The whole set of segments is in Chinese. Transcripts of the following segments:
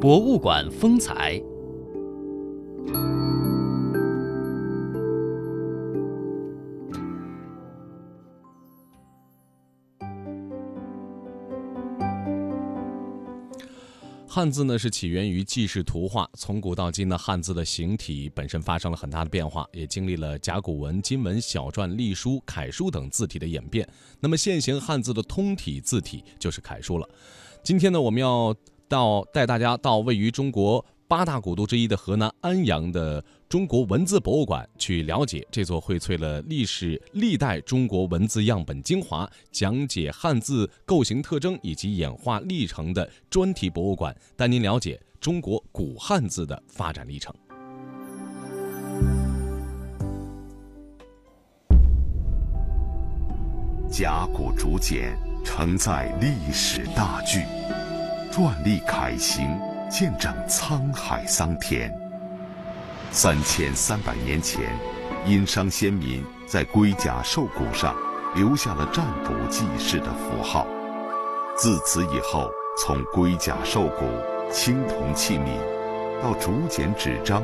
博物馆风采。汉字呢是起源于记事图画，从古到今呢，汉字的形体本身发生了很大的变化，也经历了甲骨文、金文、小篆、隶书、楷书等字体的演变。那么现行汉字的通体字体就是楷书了。今天呢，我们要到带大家到位于中国。八大古都之一的河南安阳的中国文字博物馆，去了解这座荟萃了历史历代中国文字样本精华、讲解汉字构型特征以及演化历程的专题博物馆，带您了解中国古汉字的发展历程。甲骨竹简承载历史大剧，篆隶楷行。见证沧海桑田。三千三百年前，殷商先民在龟甲兽骨上留下了占卜记事的符号。自此以后，从龟甲兽骨、青铜器皿到竹简纸张，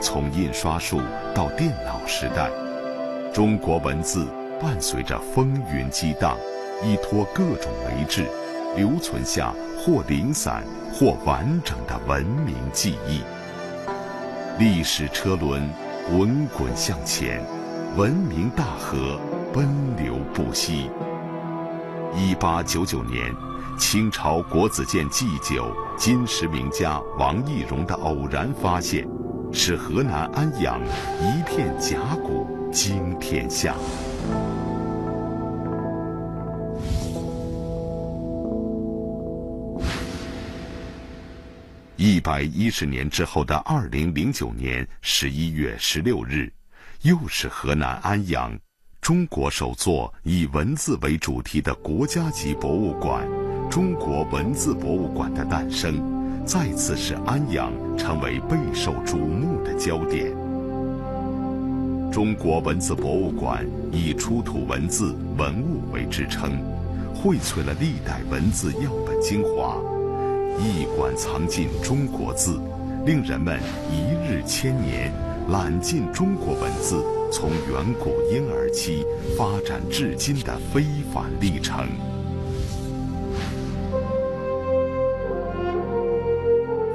从印刷术到电脑时代，中国文字伴随着风云激荡，依托各种媒质，留存下或零散。或完整的文明记忆，历史车轮滚滚向前，文明大河奔流不息。一八九九年，清朝国子监祭酒金石名家王懿荣的偶然发现，使河南安阳一片甲骨惊天下。一百一十年之后的二零零九年十一月十六日，又是河南安阳，中国首座以文字为主题的国家级博物馆——中国文字博物馆的诞生，再次使安阳成为备受瞩目的焦点。中国文字博物馆以出土文字文物为支撑，荟萃了历代文字样本精华。一馆藏尽中国字，令人们一日千年，览尽中国文字从远古婴儿期发展至今的非凡历程。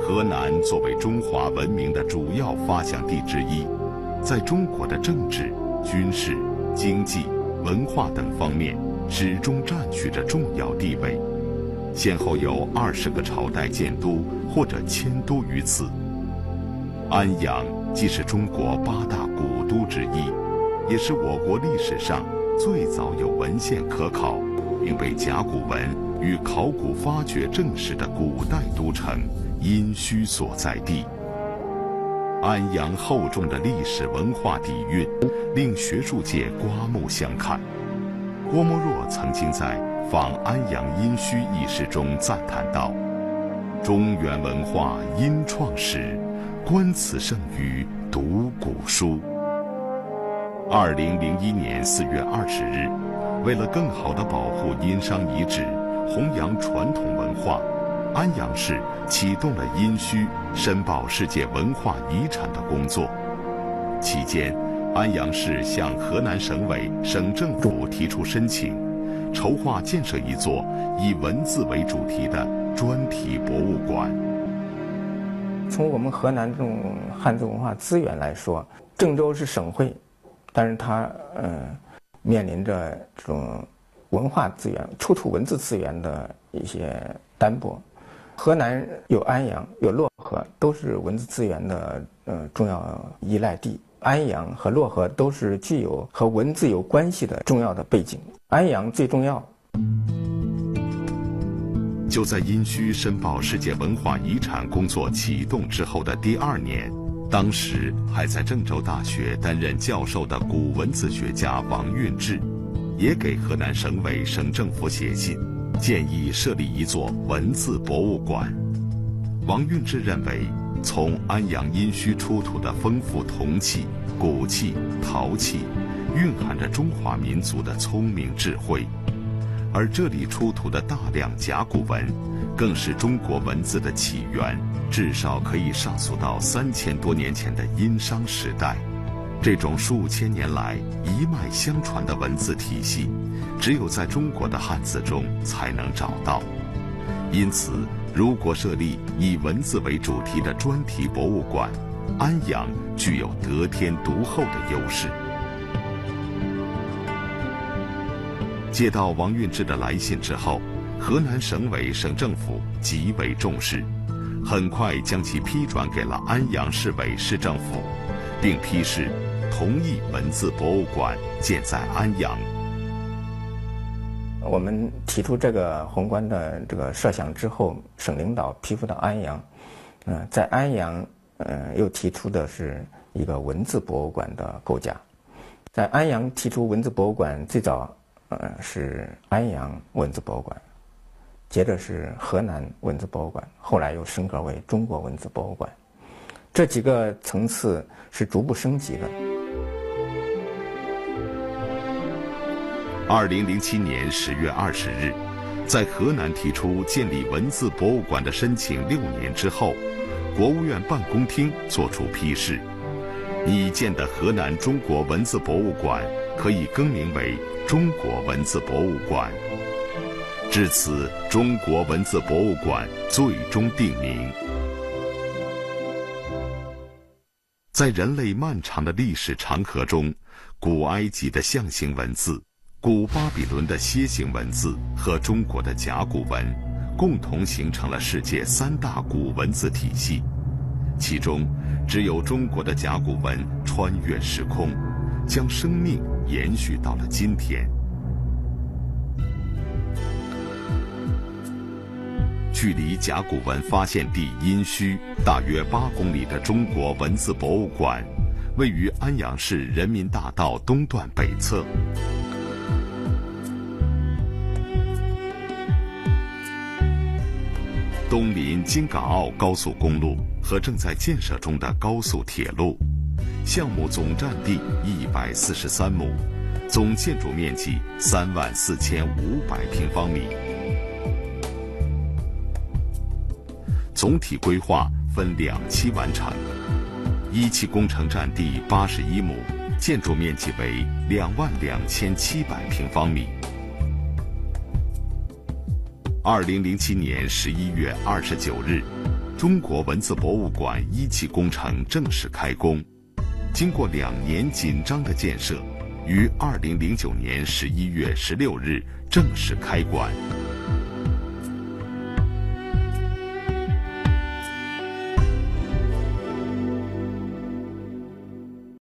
河南作为中华文明的主要发祥地之一，在中国的政治、军事、经济、文化等方面，始终占据着重要地位。先后有二十个朝代建都或者迁都于此。安阳既是中国八大古都之一，也是我国历史上最早有文献可考，并被甲骨文与考古发掘证实的古代都城殷墟所在地。安阳厚重的历史文化底蕴，令学术界刮目相看。郭沫若曾经在。访安阳殷墟一诗中赞叹道：“中原文化殷创始，观此胜于读古书。”二零零一年四月二十日，为了更好地保护殷商遗址、弘扬传统文化，安阳市启动了殷墟申报世界文化遗产的工作。期间，安阳市向河南省委、省政府提出申请。筹划建设一座以文字为主题的专题博物馆。从我们河南这种汉字文化资源来说，郑州是省会，但是它嗯面临着这种文化资源、出土文字资源的一些单薄。河南有安阳、有漯河，都是文字资源的呃重要依赖地。安阳和漯河都是具有和文字有关系的重要的背景。安阳最重要。就在殷墟申报世界文化遗产工作启动之后的第二年，当时还在郑州大学担任教授的古文字学家王运志，也给河南省委省政府写信，建议设立一座文字博物馆。王运志认为，从安阳殷墟出土的丰富铜器、骨器、陶器。蕴含着中华民族的聪明智慧，而这里出土的大量甲骨文，更是中国文字的起源，至少可以上溯到三千多年前的殷商时代。这种数千年来一脉相传的文字体系，只有在中国的汉字中才能找到。因此，如果设立以文字为主题的专题博物馆，安阳具有得天独厚的优势。接到王运之的来信之后，河南省委省政府极为重视，很快将其批转给了安阳市委市政府，并批示同意文字博物馆建在安阳。我们提出这个宏观的这个设想之后，省领导批复到安阳，嗯，在安阳，嗯，又提出的是一个文字博物馆的构架，在安阳提出文字博物馆，最早。呃，是安阳文字博物馆，接着是河南文字博物馆，后来又升格为中国文字博物馆。这几个层次是逐步升级的。二零零七年十月二十日，在河南提出建立文字博物馆的申请六年之后，国务院办公厅作出批示，拟建的河南中国文字博物馆可以更名为。中国文字博物馆，至此，中国文字博物馆最终定名。在人类漫长的历史长河中，古埃及的象形文字、古巴比伦的楔形文字和中国的甲骨文，共同形成了世界三大古文字体系。其中，只有中国的甲骨文穿越时空。将生命延续到了今天。距离甲骨文发现地殷墟大约八公里的中国文字博物馆，位于安阳市人民大道东段北侧。东临京港澳高速公路和正在建设中的高速铁路。项目总占地一百四十三亩，总建筑面积三万四千五百平方米。总体规划分两期完成，一期工程占地八十一亩，建筑面积为两万两千七百平方米。二零零七年十一月二十九日，中国文字博物馆一期工程正式开工。经过两年紧张的建设，于二零零九年十一月十六日正式开馆。